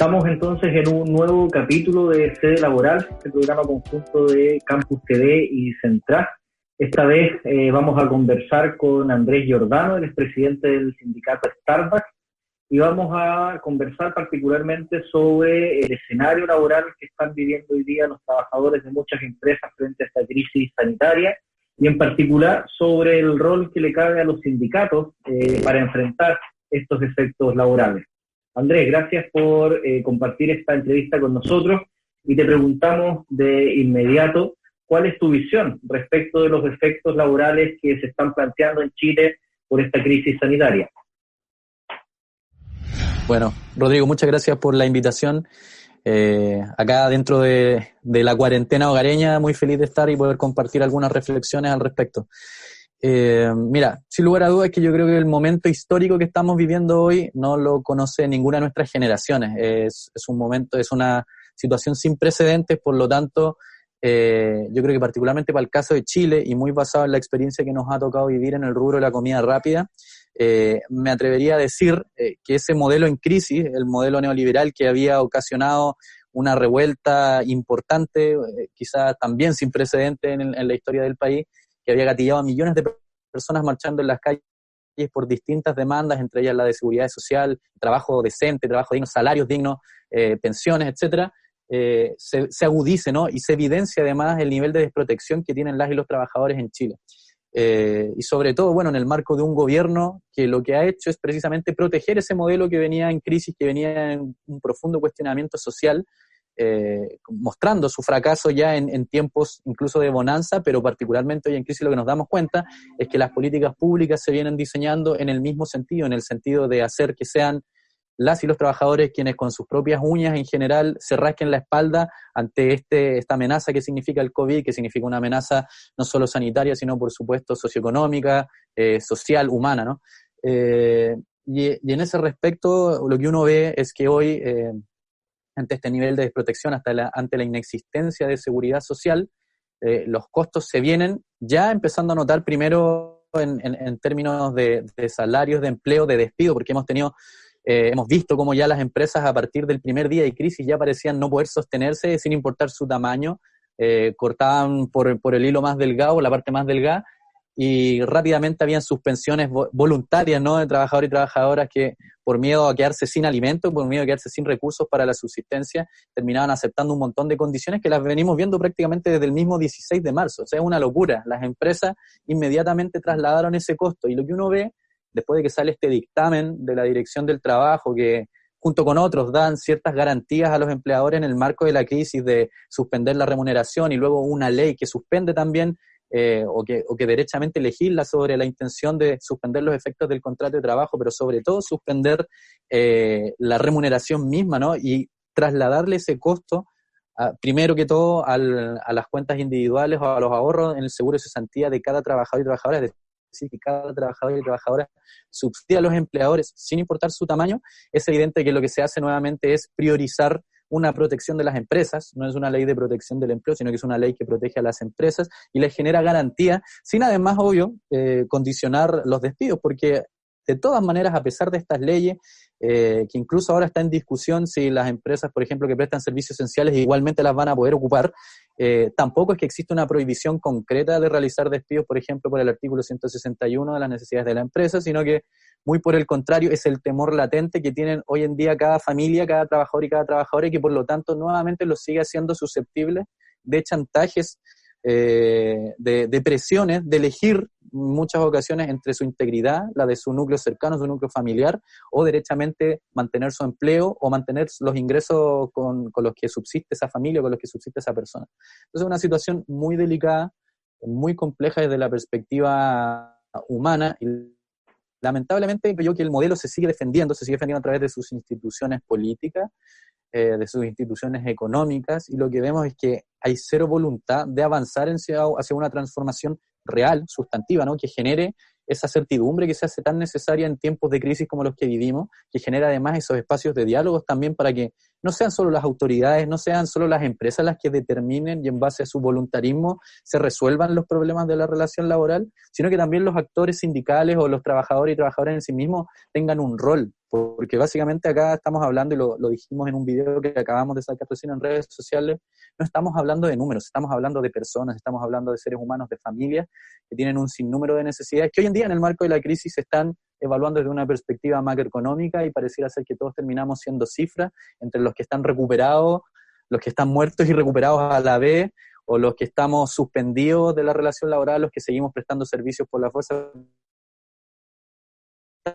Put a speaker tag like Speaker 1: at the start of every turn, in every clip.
Speaker 1: Estamos entonces en un nuevo capítulo de Sede Laboral, este programa conjunto de Campus TV y Central. Esta vez eh, vamos a conversar con Andrés Giordano, el presidente del sindicato Starbucks, y vamos a conversar particularmente sobre el escenario laboral que están viviendo hoy día los trabajadores de muchas empresas frente a esta crisis sanitaria y en particular sobre el rol que le cabe a los sindicatos eh, para enfrentar estos efectos laborales. Andrés, gracias por eh, compartir esta entrevista con nosotros y te preguntamos de inmediato cuál es tu visión respecto de los efectos laborales que se están planteando en Chile por esta crisis sanitaria.
Speaker 2: Bueno, Rodrigo, muchas gracias por la invitación. Eh, acá dentro de, de, la cuarentena hogareña, muy feliz de estar y poder compartir algunas reflexiones al respecto. Eh, mira, sin lugar a dudas es que yo creo que el momento histórico que estamos viviendo hoy no lo conoce ninguna de nuestras generaciones. Es, un momento, es una situación sin precedentes, por lo tanto, eh, yo creo que particularmente para el caso de Chile y muy basado en la experiencia que nos ha tocado vivir en el rubro de la comida rápida, eh, me atrevería a decir eh, que ese modelo en crisis, el modelo neoliberal que había ocasionado una revuelta importante, eh, quizás también sin precedentes en, en la historia del país, que había gatillado a millones de personas marchando en las calles por distintas demandas, entre ellas la de seguridad social, trabajo decente, trabajo digno, salarios dignos, eh, pensiones, etcétera, eh, se, se, agudice ¿no? y se evidencia además el nivel de desprotección que tienen las y los trabajadores en Chile. Eh, y sobre todo, bueno, en el marco de un gobierno que lo que ha hecho es precisamente proteger ese modelo que venía en crisis, que venía en un profundo cuestionamiento social, eh, mostrando su fracaso ya en, tiempos incluso de bonanza, pero particularmente hoy en crisis lo que nos damos cuenta es que las políticas públicas se vienen diseñando en el mismo sentido, en el sentido de hacer que sean las y los trabajadores quienes con sus propias uñas en general se rasquen la espalda ante este, esta amenaza que significa el COVID, que significa una amenaza no solo sanitaria, sino por supuesto socioeconómica, eh, social, humana, ¿no? Eh, y, y, en ese respecto, lo que uno ve es que hoy, ante este nivel de desprotección, hasta la, ante la inexistencia de seguridad social, eh, los costos se vienen ya empezando a notar primero en, en, términos de, de salarios, de empleo, de despido, porque hemos tenido eh, hemos visto cómo ya las empresas a partir del primer día de crisis ya parecían no poder sostenerse sin importar su tamaño, eh, cortaban por, por, el hilo más delgado, la parte más delgada, y rápidamente habían suspensiones voluntarias ¿no? de trabajadores y trabajadoras que por miedo a quedarse sin alimento, por miedo a quedarse sin recursos para la subsistencia, terminaban aceptando un montón de condiciones que las venimos viendo prácticamente desde el mismo 16 de marzo. O sea, es una locura. Las empresas inmediatamente trasladaron ese costo y lo que uno ve después de que sale este dictamen de la Dirección del Trabajo que junto con otros dan ciertas garantías a los empleadores en el marco de la crisis de suspender la remuneración y luego una ley que suspende también eh, o, que, o que derechamente legisla sobre la intención de suspender los efectos del contrato de trabajo, pero sobre todo suspender eh, la remuneración misma, ¿no? Y trasladarle ese costo, a, primero que todo, al, a las cuentas individuales o a los ahorros en el seguro de cesantía de cada trabajador y trabajadora, es decir, que cada trabajador y trabajadora subsidia a los empleadores sin importar su tamaño, es evidente que lo que se hace nuevamente es priorizar una protección de las empresas, no es una ley de protección del empleo, sino que es una ley que protege a las empresas y les genera garantía, sin además, obvio, eh, condicionar los despidos, porque de todas maneras, a pesar de estas leyes, eh, que incluso ahora está en discusión si las empresas, por ejemplo, que prestan servicios esenciales igualmente las van a poder ocupar, eh, tampoco es que exista una prohibición concreta de realizar despidos, por ejemplo, por el artículo 161 de las necesidades de la empresa, sino que muy por el contrario es el temor latente que tienen hoy en día cada familia, cada trabajador y cada trabajadora y que por lo tanto nuevamente los sigue haciendo susceptibles de chantajes eh, de, presiones, de elegir muchas ocasiones entre su integridad, la de su núcleo cercano, su núcleo familiar, o derechamente mantener su empleo o mantener los ingresos con, con los que subsiste esa familia o con los que subsiste esa persona. Entonces es una situación muy delicada, muy compleja desde la perspectiva humana y lamentablemente creo que el modelo se sigue defendiendo, se sigue defendiendo a través de sus instituciones políticas, eh, de sus instituciones económicas, y lo que vemos es que hay cero voluntad de avanzar hacia, hacia una transformación real, sustantiva, ¿no? que genere esa certidumbre que se hace tan necesaria en tiempos de crisis como los que vivimos, que genera además esos espacios de diálogos también para que no sean solo las autoridades, no sean solo las empresas las que determinen y en base a su voluntarismo se resuelvan los problemas de la relación laboral, sino que también los actores sindicales o los trabajadores y trabajadoras en sí mismos tengan un rol, porque básicamente acá estamos hablando, y lo, dijimos en un video que acabamos de sacar recién en redes sociales, no estamos hablando de números, estamos hablando de personas, estamos hablando de seres humanos, de familias que tienen un sinnúmero de necesidades que hoy en día en el marco de la crisis se están evaluando desde una perspectiva macroeconómica y pareciera ser que todos terminamos siendo cifras entre los que están recuperados, los que están muertos y recuperados a la vez, o los que estamos suspendidos de la relación laboral, los que seguimos prestando servicios por la fuerza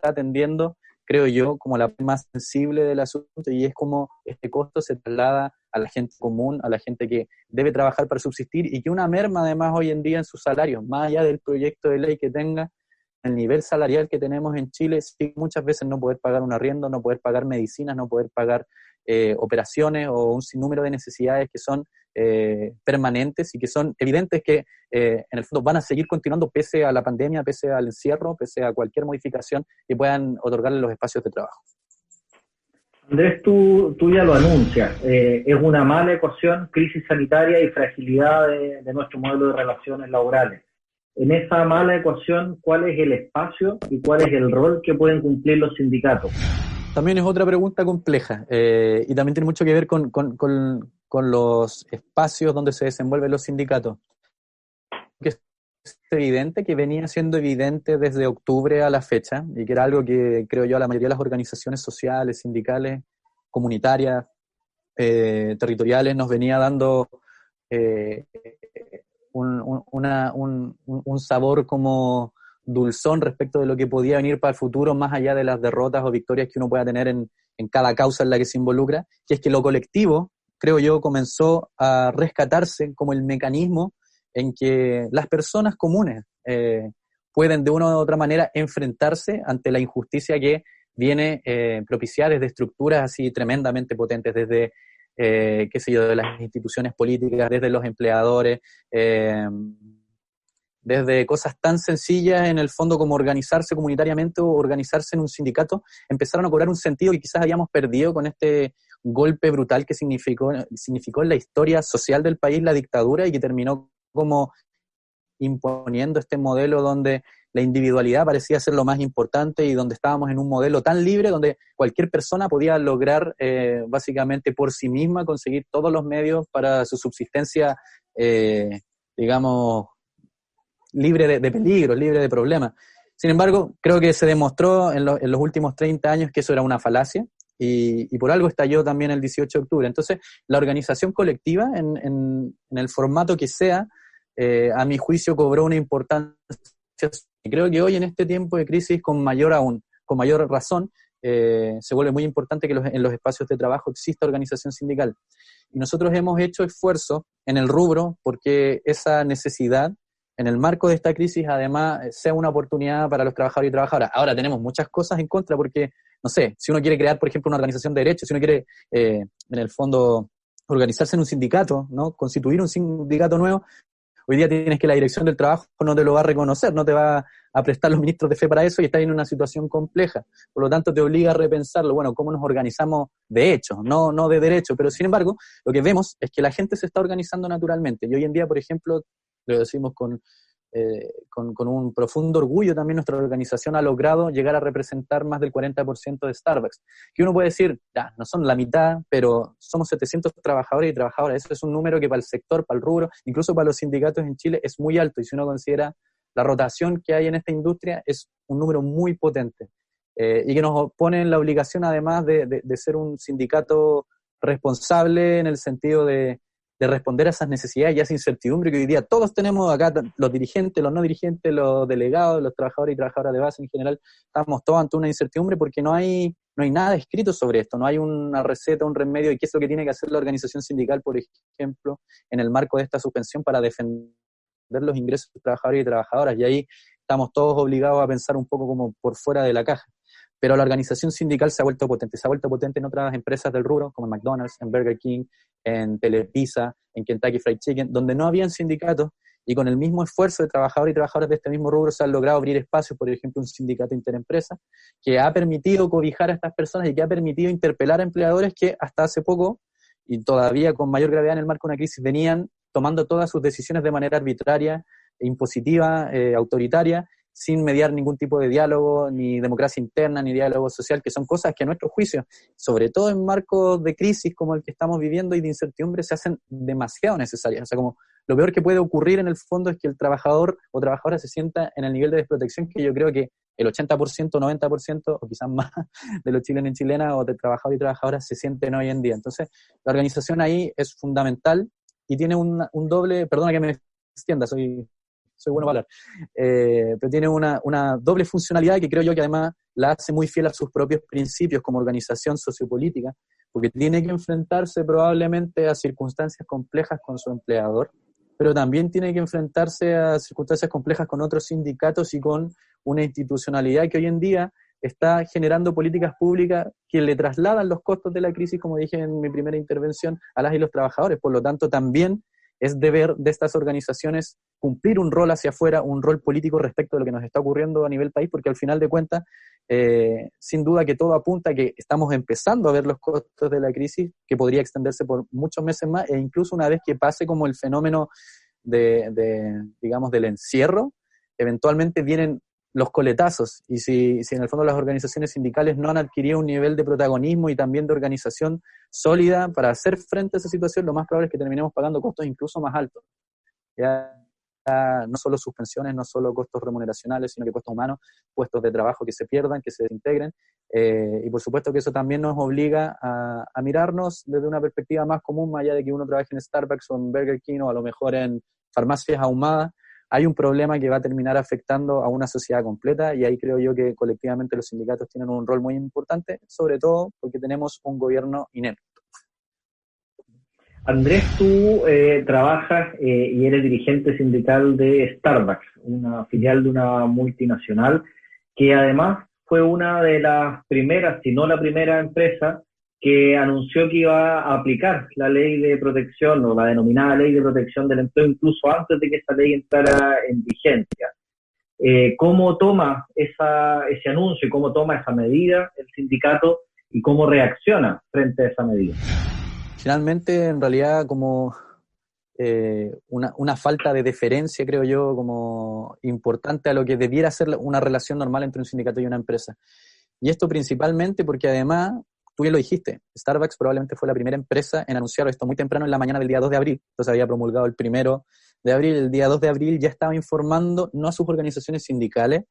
Speaker 2: atendiendo, creo yo, como la más sensible del asunto y es como este costo se traslada a la gente común, a la gente que debe trabajar para subsistir y que una merma además hoy en día en sus salarios, más allá del proyecto de ley que tenga, el nivel salarial que tenemos en Chile, sí, muchas veces no poder pagar un arriendo, no poder pagar medicinas, no poder pagar eh, operaciones o un sinnúmero de necesidades que son eh, permanentes y que son evidentes que eh, en el fondo van a seguir continuando pese a la pandemia, pese al encierro, pese a cualquier modificación que puedan otorgarle los espacios de trabajo.
Speaker 1: Andrés, tú, tú ya lo anuncias, es una mala ecuación, crisis sanitaria y fragilidad de nuestro modelo de relaciones laborales en esa mala ecuación, ¿cuál es el espacio y cuál es el rol que pueden cumplir los sindicatos?
Speaker 2: También es otra pregunta compleja eh, y también tiene mucho que ver con, los espacios donde se desenvuelven los sindicatos. es evidente que venía siendo evidente desde octubre a la fecha y que era algo que creo yo a la mayoría de las organizaciones sociales, sindicales, comunitarias, eh, territoriales nos venía dando eh, un, un, sabor como dulzón respecto de lo que podía venir para el futuro, más allá de las derrotas o victorias que uno pueda tener en, en cada causa en la que se involucra, que es que lo colectivo, creo yo, comenzó a rescatarse como el mecanismo en que las personas comunes eh, pueden de una u otra manera enfrentarse ante la injusticia que viene eh, propiciada desde estructuras así tremendamente potentes, desde eh, qué sé yo, de las instituciones políticas, desde los empleadores, eh, desde cosas tan sencillas en el fondo como organizarse comunitariamente o organizarse en un sindicato, empezaron a cobrar un sentido que quizás habíamos perdido con este golpe brutal que significó, significó en la historia social del país la dictadura y que terminó como imponiendo este modelo donde la individualidad parecía ser lo más importante y donde estábamos en un modelo tan libre donde cualquier persona podía lograr eh, básicamente por sí misma conseguir todos los medios para su subsistencia, eh, digamos, libre de, peligros, libre de problemas. Sin embargo, creo que se demostró en, los últimos 30 años que eso era una falacia y, por algo estalló también el 18 de octubre. Entonces, la organización colectiva, en, en, el formato que sea, eh, a mi juicio cobró una importancia y creo que hoy en este tiempo de crisis, con mayor aún, con mayor razón, eh, se vuelve muy importante que en los espacios de trabajo exista organización sindical. Y nosotros hemos hecho esfuerzo en el rubro porque esa necesidad, en el marco de esta crisis, además, sea una oportunidad para los trabajadores y trabajadoras. Ahora tenemos muchas cosas en contra porque, no sé, si uno quiere crear, por ejemplo, una organización de derechos, si uno quiere, eh, en el fondo, organizarse en un sindicato, ¿no? Constituir un sindicato nuevo, Hoy día tienes que la dirección del trabajo no te lo va a reconocer, no te va a prestar los ministros de fe para eso y estás en una situación compleja. Por lo tanto, te obliga a repensarlo, bueno, cómo nos organizamos de hecho, no, no de derecho. Pero sin embargo, lo que vemos es que la gente se está organizando naturalmente. Y hoy en día, por ejemplo, lo decimos con eh, con, un profundo orgullo también nuestra organización ha logrado llegar a representar más del 40% de Starbucks. Que uno puede decir, ya, no son la mitad, pero somos 700 trabajadores y trabajadoras. Eso es un número que para el sector, para el rubro, incluso para los sindicatos en Chile es muy alto. Y si uno considera la rotación que hay en esta industria, es un número muy potente. Eh, y que nos pone en la obligación además de ser un sindicato responsable en el sentido de, de responder a esas necesidades y a esa incertidumbre que hoy día todos tenemos acá, los dirigentes, los no dirigentes, los delegados, los trabajadores y trabajadoras de base en general, estamos todos ante una incertidumbre porque no hay, no hay nada escrito sobre esto, no hay una receta, un remedio y qué es lo que tiene que hacer la organización sindical, por ejemplo, en el marco de esta suspensión para defender los ingresos de trabajadores y trabajadoras. Y ahí estamos todos obligados a pensar un poco como por fuera de la caja pero la organización sindical se ha vuelto potente, se ha vuelto potente en otras empresas del rubro, como en McDonald's, en Burger King, en Telepizza, en Kentucky Fried Chicken, donde no habían sindicatos y con el mismo esfuerzo de trabajadores y trabajadoras de este mismo rubro se han logrado abrir espacios, por ejemplo, un sindicato interempresa, que ha permitido cobijar a estas personas y que ha permitido interpelar a empleadores que hasta hace poco, y todavía con mayor gravedad en el marco de una crisis, venían tomando todas sus decisiones de manera arbitraria, impositiva, eh, autoritaria, sin mediar ningún tipo de diálogo, ni democracia interna, ni diálogo social, que son cosas que a nuestro juicio, sobre todo en marcos de crisis como el que estamos viviendo y de incertidumbre, se hacen demasiado necesarias. O sea, como lo peor que puede ocurrir en el fondo es que el trabajador o trabajadora se sienta en el nivel de desprotección que yo creo que el 80%, 90% o quizás más de los chilenos y chilenas o de trabajadores y trabajadoras se sienten hoy en día. Entonces, la organización ahí es fundamental y tiene un, un doble, perdona que me extienda, soy soy bueno para eh, pero tiene una, una, doble funcionalidad que creo yo que además la hace muy fiel a sus propios principios como organización sociopolítica, porque tiene que enfrentarse probablemente a circunstancias complejas con su empleador, pero también tiene que enfrentarse a circunstancias complejas con otros sindicatos y con una institucionalidad que hoy en día está generando políticas públicas que le trasladan los costos de la crisis, como dije en mi primera intervención, a las y los trabajadores. Por lo tanto, también es deber de estas organizaciones cumplir un rol hacia afuera, un rol político respecto de lo que nos está ocurriendo a nivel país, porque al final de cuentas, eh, sin duda que todo apunta a que estamos empezando a ver los costos de la crisis, que podría extenderse por muchos meses más, e incluso una vez que pase como el fenómeno de, de digamos, del encierro, eventualmente vienen los coletazos. Y si, si en el fondo las organizaciones sindicales no han adquirido un nivel de protagonismo y también de organización sólida para hacer frente a esa situación, lo más probable es que terminemos pagando costos incluso más altos. Ya, no solo suspensiones, no solo costos remuneracionales, sino que costos humanos, puestos de trabajo que se pierdan, que se desintegren. Eh, y por supuesto que eso también nos obliga a, a, mirarnos desde una perspectiva más común, más allá de que uno trabaje en Starbucks o en Burger King o a lo mejor en farmacias ahumadas, hay un problema que va a terminar afectando a una sociedad completa y ahí creo yo que colectivamente los sindicatos tienen un rol muy importante, sobre todo porque tenemos un gobierno inepto.
Speaker 1: Andrés, tú eh, trabajas eh, y eres dirigente sindical de Starbucks, una filial de una multinacional que además fue una de las primeras, si no la primera empresa que anunció que iba a aplicar la ley de protección o la denominada ley de protección del empleo incluso antes de que esta ley entrara en vigencia. Eh, ¿Cómo toma esa, ese anuncio y cómo toma esa medida el sindicato y cómo reacciona frente a esa medida?
Speaker 2: Finalmente, en realidad, como eh, una, una, falta de deferencia, creo yo, como importante a lo que debiera ser una relación normal entre un sindicato y una empresa. Y esto principalmente porque además tú bien lo dijiste, Starbucks probablemente fue la primera empresa en anunciar esto muy temprano en la mañana del día 2 de abril, entonces había promulgado el primero de abril, el día 2 de abril ya estaba informando no a sus organizaciones sindicales,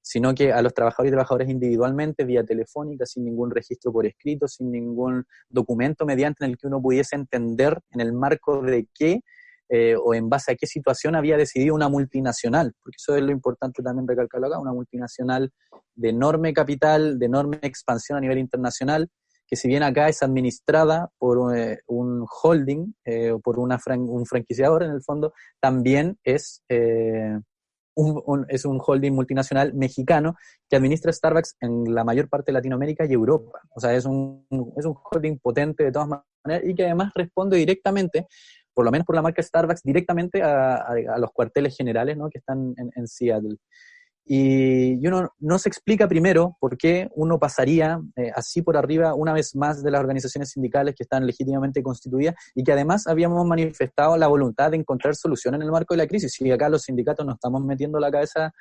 Speaker 2: sino que a los trabajadores y trabajadoras individualmente, vía telefónica, sin ningún registro por escrito, sin ningún documento mediante en el que uno pudiese entender en el marco de qué eh, o en base a qué situación había decidido una multinacional, porque eso es lo importante también recalcarlo acá, una multinacional de enorme capital, de enorme expansión a nivel internacional, que si bien acá es administrada por eh, un holding eh, o por una un franquiciador en el fondo, también es, eh, un, es un holding multinacional mexicano que administra Starbucks en la mayor parte de Latinoamérica y Europa. O sea, es un, es un holding potente de todas maneras y que además responde directamente por lo menos por la marca Starbucks, directamente a, los cuarteles generales ¿no? que están en Seattle. Y, uno no se explica primero por qué uno pasaría eh, así por arriba una vez más de las organizaciones sindicales que están legítimamente constituidas y que además habíamos manifestado la voluntad de encontrar soluciones en el marco de la crisis. Y acá los sindicatos nos estamos metiendo la cabeza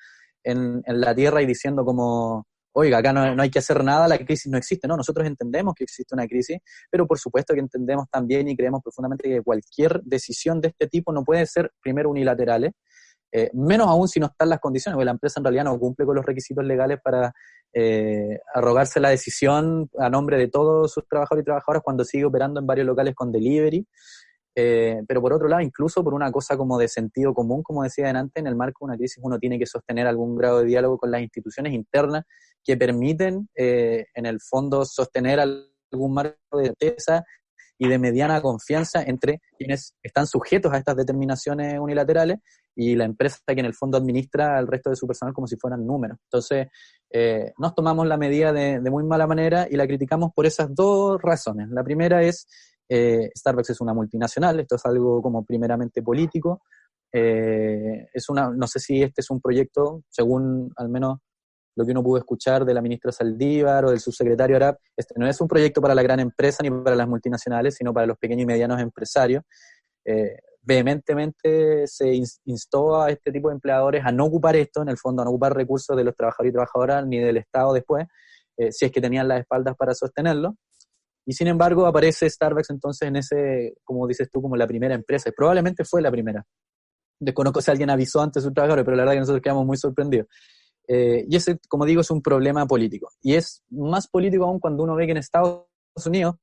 Speaker 2: en, en la tierra y diciendo como, oiga, acá no, no, hay que hacer nada, la crisis no existe. No, nosotros entendemos que existe una crisis, pero por supuesto que entendemos también y creemos profundamente que cualquier decisión de este tipo no puede ser primero unilaterales eh, menos aún si no están las condiciones, porque la empresa en realidad no cumple con los requisitos legales para eh, arrogarse la decisión a nombre de todos sus trabajadores y trabajadoras cuando sigue operando en varios locales con delivery. Eh, pero por otro lado, incluso por una cosa como de sentido común, como decía antes, en el marco de una crisis uno tiene que sostener algún grado de diálogo con las instituciones internas que permiten, en el fondo, sostener algún marco de certeza y de mediana confianza entre quienes están sujetos a estas determinaciones unilaterales y la empresa que en el fondo administra al resto de su personal como si fueran números. Entonces, eh, nos tomamos la medida de, muy mala manera y la criticamos por esas dos razones. La primera es, eh, Starbucks es una multinacional, esto es algo como primeramente político, Eh, es una, no sé si este es un proyecto, según al menos lo que uno pudo escuchar de la ministra Saldívar o del subsecretario Arab, este no es un proyecto para la gran empresa ni para las multinacionales, sino para los pequeños y medianos empresarios. Eh, vehementemente se instó a este tipo de empleadores a no ocupar esto, en el fondo, a no ocupar recursos de los trabajadores y trabajadoras ni del Estado después, eh, si es que tenían las espaldas para sostenerlo. Y sin embargo aparece Starbucks entonces en ese, como dices tú, como la primera empresa. probablemente fue la primera. Desconozco si alguien avisó antes a sus trabajadores, pero la verdad que nosotros quedamos muy sorprendidos. Eh, y ese, como digo, es un problema político. Y es más político aún cuando uno ve que en Estados Unidos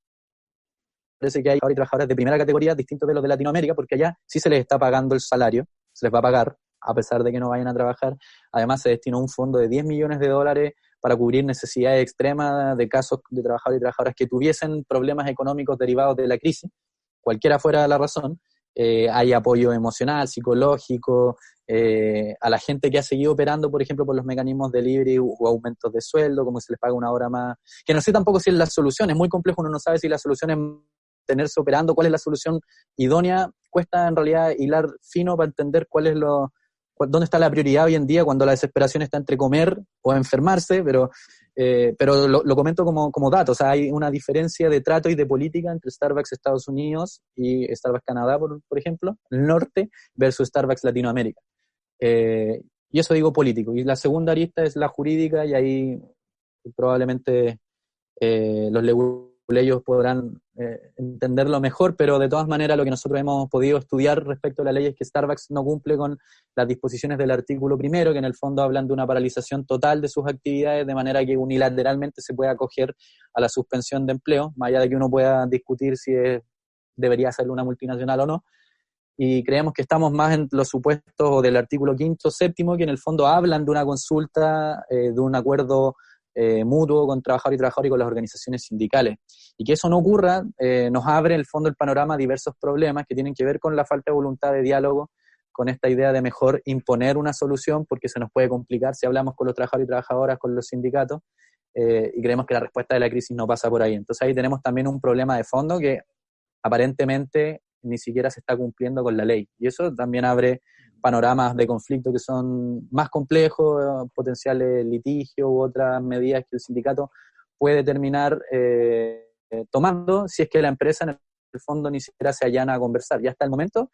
Speaker 2: parece que hay trabajadores de primera categoría distintos de los de Latinoamérica, porque allá sí se les está pagando el salario, se les va a pagar, a pesar de que no vayan a trabajar. Además, se destinó un fondo de 10 millones de dólares para cubrir necesidades extremas de casos de trabajadores y trabajadoras que tuviesen problemas económicos derivados de la crisis, cualquiera fuera la razón. Eh, hay apoyo emocional, psicológico, eh, a la gente que ha seguido operando, por ejemplo, por los mecanismos de libre o aumentos de sueldo, como se les paga una hora más, que no sé tampoco si es la solución, es muy complejo, uno no sabe si la solución es tenerse operando, cuál es la solución idónea, cuesta en realidad hilar fino para entender cuál es lo, dónde está la prioridad hoy en día cuando la desesperación está entre comer o enfermarse, pero, eh, pero lo, comento como, como dato, hay una diferencia de trato y de política entre Starbucks Estados Unidos y Starbucks Canadá, por, por ejemplo, el norte, versus Starbucks Latinoamérica. Eh, y eso digo político. Y la segunda arista es la jurídica y ahí probablemente eh, los ellos podrán eh, entenderlo mejor, pero de todas maneras lo que nosotros hemos podido estudiar respecto a la ley es que Starbucks no cumple con las disposiciones del artículo primero, que en el fondo hablan de una paralización total de sus actividades, de manera que unilateralmente se pueda acoger a la suspensión de empleo, más allá de que uno pueda discutir si debería ser una multinacional o no. Y creemos que estamos más en los supuestos del artículo quinto, séptimo, que en el fondo hablan de una consulta, eh, de un acuerdo eh, mutuo con trabajador y trabajador y con las organizaciones sindicales. Y que eso no ocurra eh, nos abre en el fondo el panorama diversos problemas que tienen que ver con la falta de voluntad de diálogo, con esta idea de mejor imponer una solución, porque se nos puede complicar si hablamos con los trabajadores y trabajadoras, con los sindicatos, eh, y creemos que la respuesta de la crisis no pasa por ahí. Entonces ahí tenemos también un problema de fondo que aparentemente ni siquiera se está cumpliendo con la ley. Y eso también abre panoramas de conflicto que son más complejos, potenciales litigios u otras medidas que el sindicato puede terminar eh, tomando si es que la empresa en el fondo ni siquiera se allana a conversar. Y hasta el momento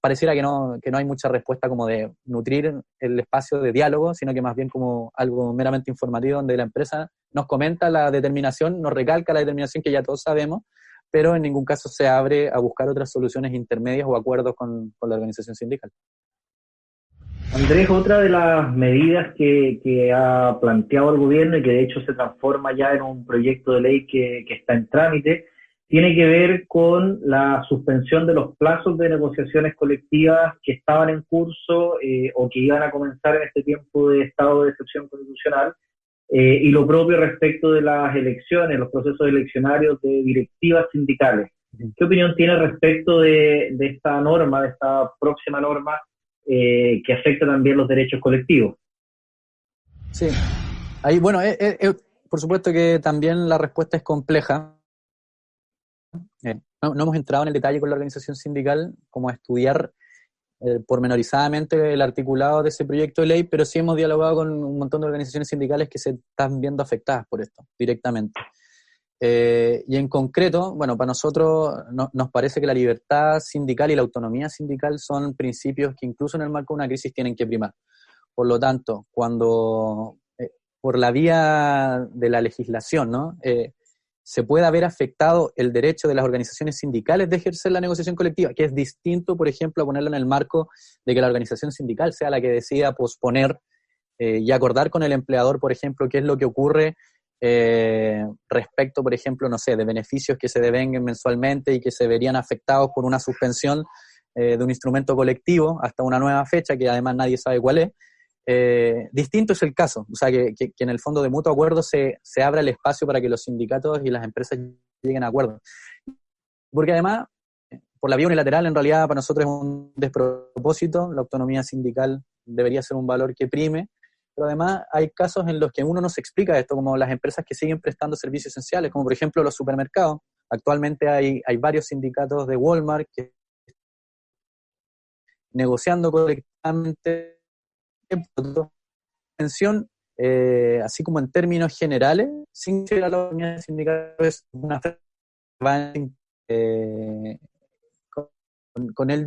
Speaker 2: pareciera que no, que no hay mucha respuesta como de nutrir el espacio de diálogo, sino que más bien como algo meramente informativo donde la empresa nos comenta la determinación, nos recalca la determinación que ya todos sabemos, pero en ningún caso se abre a buscar otras soluciones intermedias o acuerdos con la organización sindical.
Speaker 1: Andrés, otra de las medidas que, ha planteado el gobierno y que de hecho se transforma ya en un proyecto de ley que, está en trámite, tiene que ver con la suspensión de los plazos de negociaciones colectivas que estaban en curso eh, o que iban a comenzar en este tiempo de estado de excepción constitucional eh, y lo propio respecto de las elecciones, los procesos eleccionarios de directivas sindicales. ¿Qué opinión tiene respecto de esta norma, de esta próxima norma eh, que afecta también los derechos colectivos.
Speaker 2: Sí, ahí, bueno, eh, eh, por supuesto que también la respuesta es compleja. No, hemos entrado en el detalle con la organización sindical, como estudiar pormenorizadamente el articulado de ese proyecto de ley, pero sí hemos dialogado con un montón de organizaciones sindicales que se están viendo afectadas por esto directamente. Eh, y en concreto, bueno, para nosotros nos parece que la libertad sindical y la autonomía sindical son principios que incluso en el marco de una crisis tienen que primar. Por lo tanto, cuando eh, por la vía de la legislación, ¿no? Eh, se puede haber afectado el derecho de las organizaciones sindicales de ejercer la negociación colectiva, que es distinto, por ejemplo, a ponerlo en el marco de que la organización sindical sea la que decida posponer y acordar con el empleador, por ejemplo, qué es lo que ocurre eh, respecto, por ejemplo, no sé, de beneficios que se devenguen mensualmente y que se verían afectados por una suspensión eh, de un instrumento colectivo hasta una nueva fecha que además nadie sabe cuál es. Eh, distinto es el caso, o sea, que, que, en el fondo de mutuo acuerdo se, se abra el espacio para que los sindicatos y las empresas lleguen a acuerdo. Porque además, por la vía unilateral, en realidad para nosotros es un despropósito, la autonomía sindical debería ser un valor que prime, pero además hay casos en los que uno no se explica esto, como las empresas que siguen prestando servicios esenciales, como por ejemplo los supermercados. Actualmente hay, hay varios sindicatos de Walmart que negociando colectivamente, pensión, eh, así como en términos generales, sin ser a la unidad sindical, es una eh, con, con el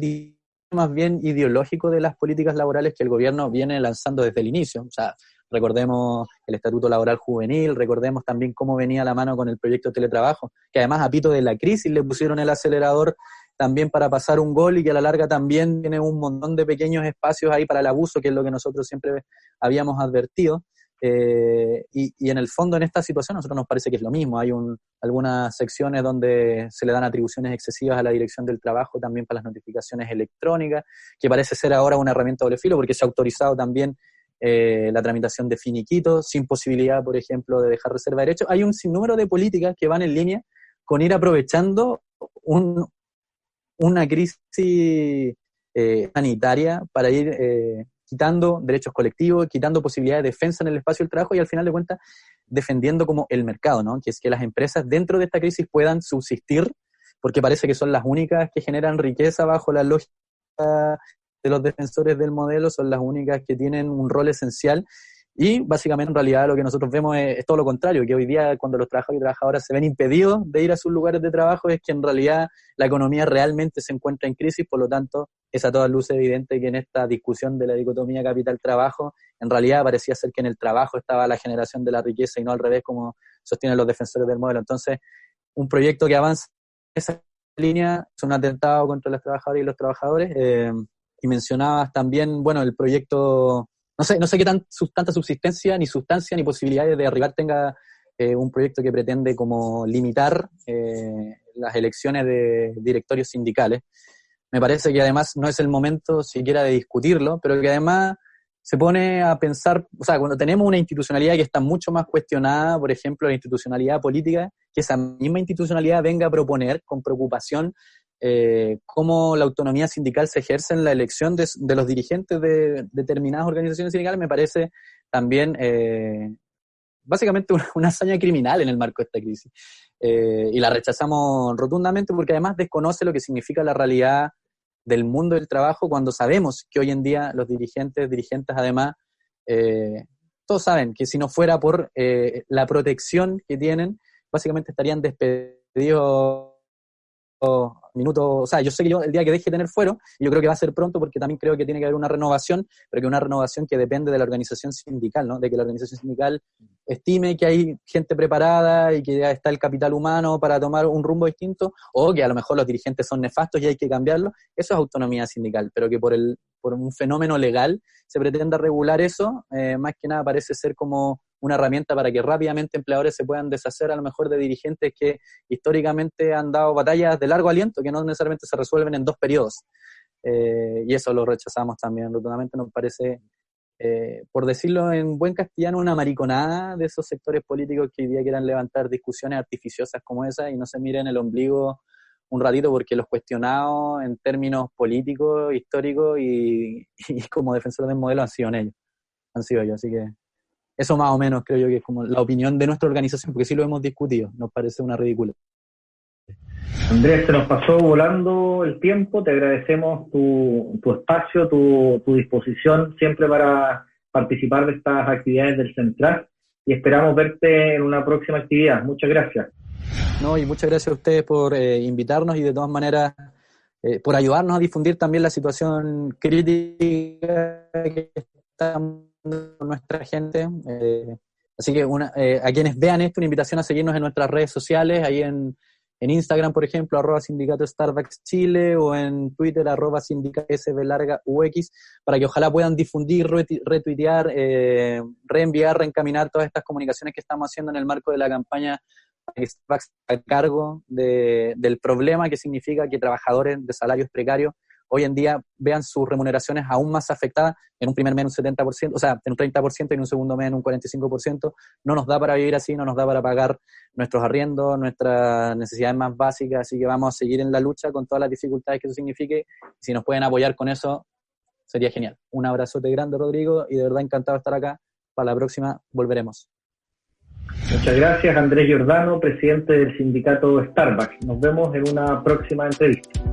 Speaker 2: más bien ideológico de las políticas laborales que el gobierno viene lanzando desde el inicio. O sea, recordemos el Estatuto Laboral Juvenil, recordemos también cómo venía la mano con el proyecto teletrabajo, que además a pito de la crisis le pusieron el acelerador también para pasar un gol y que a la larga también tiene un montón de pequeños espacios ahí para el abuso, que es lo que nosotros siempre habíamos advertido. Eh, y, en el fondo, en esta situación, a nosotros nos parece que es lo mismo. Hay un, algunas secciones donde se le dan atribuciones excesivas a la dirección del trabajo, también para las notificaciones electrónicas, que parece ser ahora una herramienta doble filo, porque se ha autorizado también eh, la tramitación de finiquitos, sin posibilidad, por ejemplo, de dejar reserva de derechos. Hay un sinnúmero de políticas que van en línea con ir aprovechando un, una crisis eh, sanitaria para ir quitando derechos colectivos, quitando posibilidades de defensa en el espacio del trabajo y al final de cuentas defendiendo como el mercado, ¿no? Que es que las empresas dentro de esta crisis puedan subsistir porque parece que son las únicas que generan riqueza bajo la lógica de los defensores del modelo, son las únicas que tienen un rol esencial y básicamente en realidad lo que nosotros vemos es, todo lo contrario, que hoy día cuando los trabajadores y trabajadoras se ven impedidos de ir a sus lugares de trabajo es que en realidad la economía realmente se encuentra en crisis, por lo tanto es a todas luces evidente que en esta discusión de la dicotomía capital-trabajo, en realidad parecía ser que en el trabajo estaba la generación de la riqueza y no al revés como sostienen los defensores del modelo. Entonces, un proyecto que avanza esa línea es un atentado contra los trabajadores y los trabajadores. Eh, y mencionabas también, bueno, el proyecto no sé, no sé qué tan, tanta subsistencia, ni sustancia, ni posibilidades de arribar tenga eh, un proyecto que pretende como limitar eh, las elecciones de directorios sindicales. Me parece que además no es el momento siquiera de discutirlo, pero que además se pone a pensar, o sea, cuando tenemos una institucionalidad que está mucho más cuestionada, por ejemplo, la institucionalidad política, que esa misma institucionalidad venga a proponer con preocupación eh, cómo la autonomía sindical se ejerce en la elección de, los dirigentes de, determinadas organizaciones sindicales me parece también eh, básicamente una, hazaña criminal en el marco de esta crisis. Eh, y la rechazamos rotundamente porque además desconoce lo que significa la realidad del mundo del trabajo cuando sabemos que hoy en día los dirigentes, dirigentes además, todos saben que si no fuera por la protección que tienen, básicamente estarían despedidos minuto, o sea, yo sé que yo el día que deje de tener fuero, yo creo que va a ser pronto porque también creo que tiene que haber una renovación, pero que una renovación que depende de la organización sindical, ¿no? De que la organización sindical estime que hay gente preparada y que ya está el capital humano para tomar un rumbo distinto, o que a lo mejor los dirigentes son nefastos y hay que cambiarlo, eso es autonomía sindical, pero que por, el, por un fenómeno legal se pretenda regular eso, eh, más que nada parece ser como una herramienta para que rápidamente empleadores se puedan deshacer a lo mejor de dirigentes que históricamente han dado batallas de largo aliento, que no necesariamente se resuelven en dos periodos. Eh, y eso lo rechazamos también rotundamente, nos parece, eh, por decirlo en buen castellano, una mariconada de esos sectores políticos que hoy día quieran levantar discusiones artificiosas como esa y no se miren el ombligo un ratito porque los cuestionados en términos políticos, históricos y, y como defensor del modelo han sido ellos, han sido ellos, así que eso más o menos creo yo que es como la opinión de nuestra organización, porque sí lo hemos discutido, nos parece una ridícula.
Speaker 1: Andrés, se nos pasó volando el tiempo, te agradecemos tu, espacio, tu, disposición siempre para participar de estas actividades del Central y esperamos verte en una próxima actividad. Muchas gracias.
Speaker 2: No, y muchas gracias a ustedes por eh, invitarnos y de todas maneras eh, por ayudarnos a difundir también la situación crítica que estamos nuestra gente. Eh, así que una, eh, a quienes vean esto, una invitación a seguirnos en nuestras redes sociales, ahí en, en Instagram, por ejemplo, arroba sindicato Starbucks Chile o en Twitter, arroba sindicato SB larga UX, para que ojalá puedan difundir, retuitear, eh, reenviar, reencaminar todas estas comunicaciones que estamos haciendo en el marco de la campaña Starbucks a cargo de, del problema que significa que trabajadores de salarios precarios hoy en día vean sus remuneraciones aún más afectadas, en un primer mes un 70%, o sea, en un 30% y en un segundo mes en un 45%, no nos da para vivir así, no nos da para pagar nuestros arriendos, nuestras necesidades más básicas, así que vamos a seguir en la lucha con todas las dificultades que eso signifique, si nos pueden apoyar con eso, sería genial. Un abrazote grande, Rodrigo, y de verdad encantado de estar acá. Para la próxima volveremos.
Speaker 1: Muchas gracias, Andrés Giordano, presidente del sindicato Starbucks. Nos vemos en una próxima entrevista.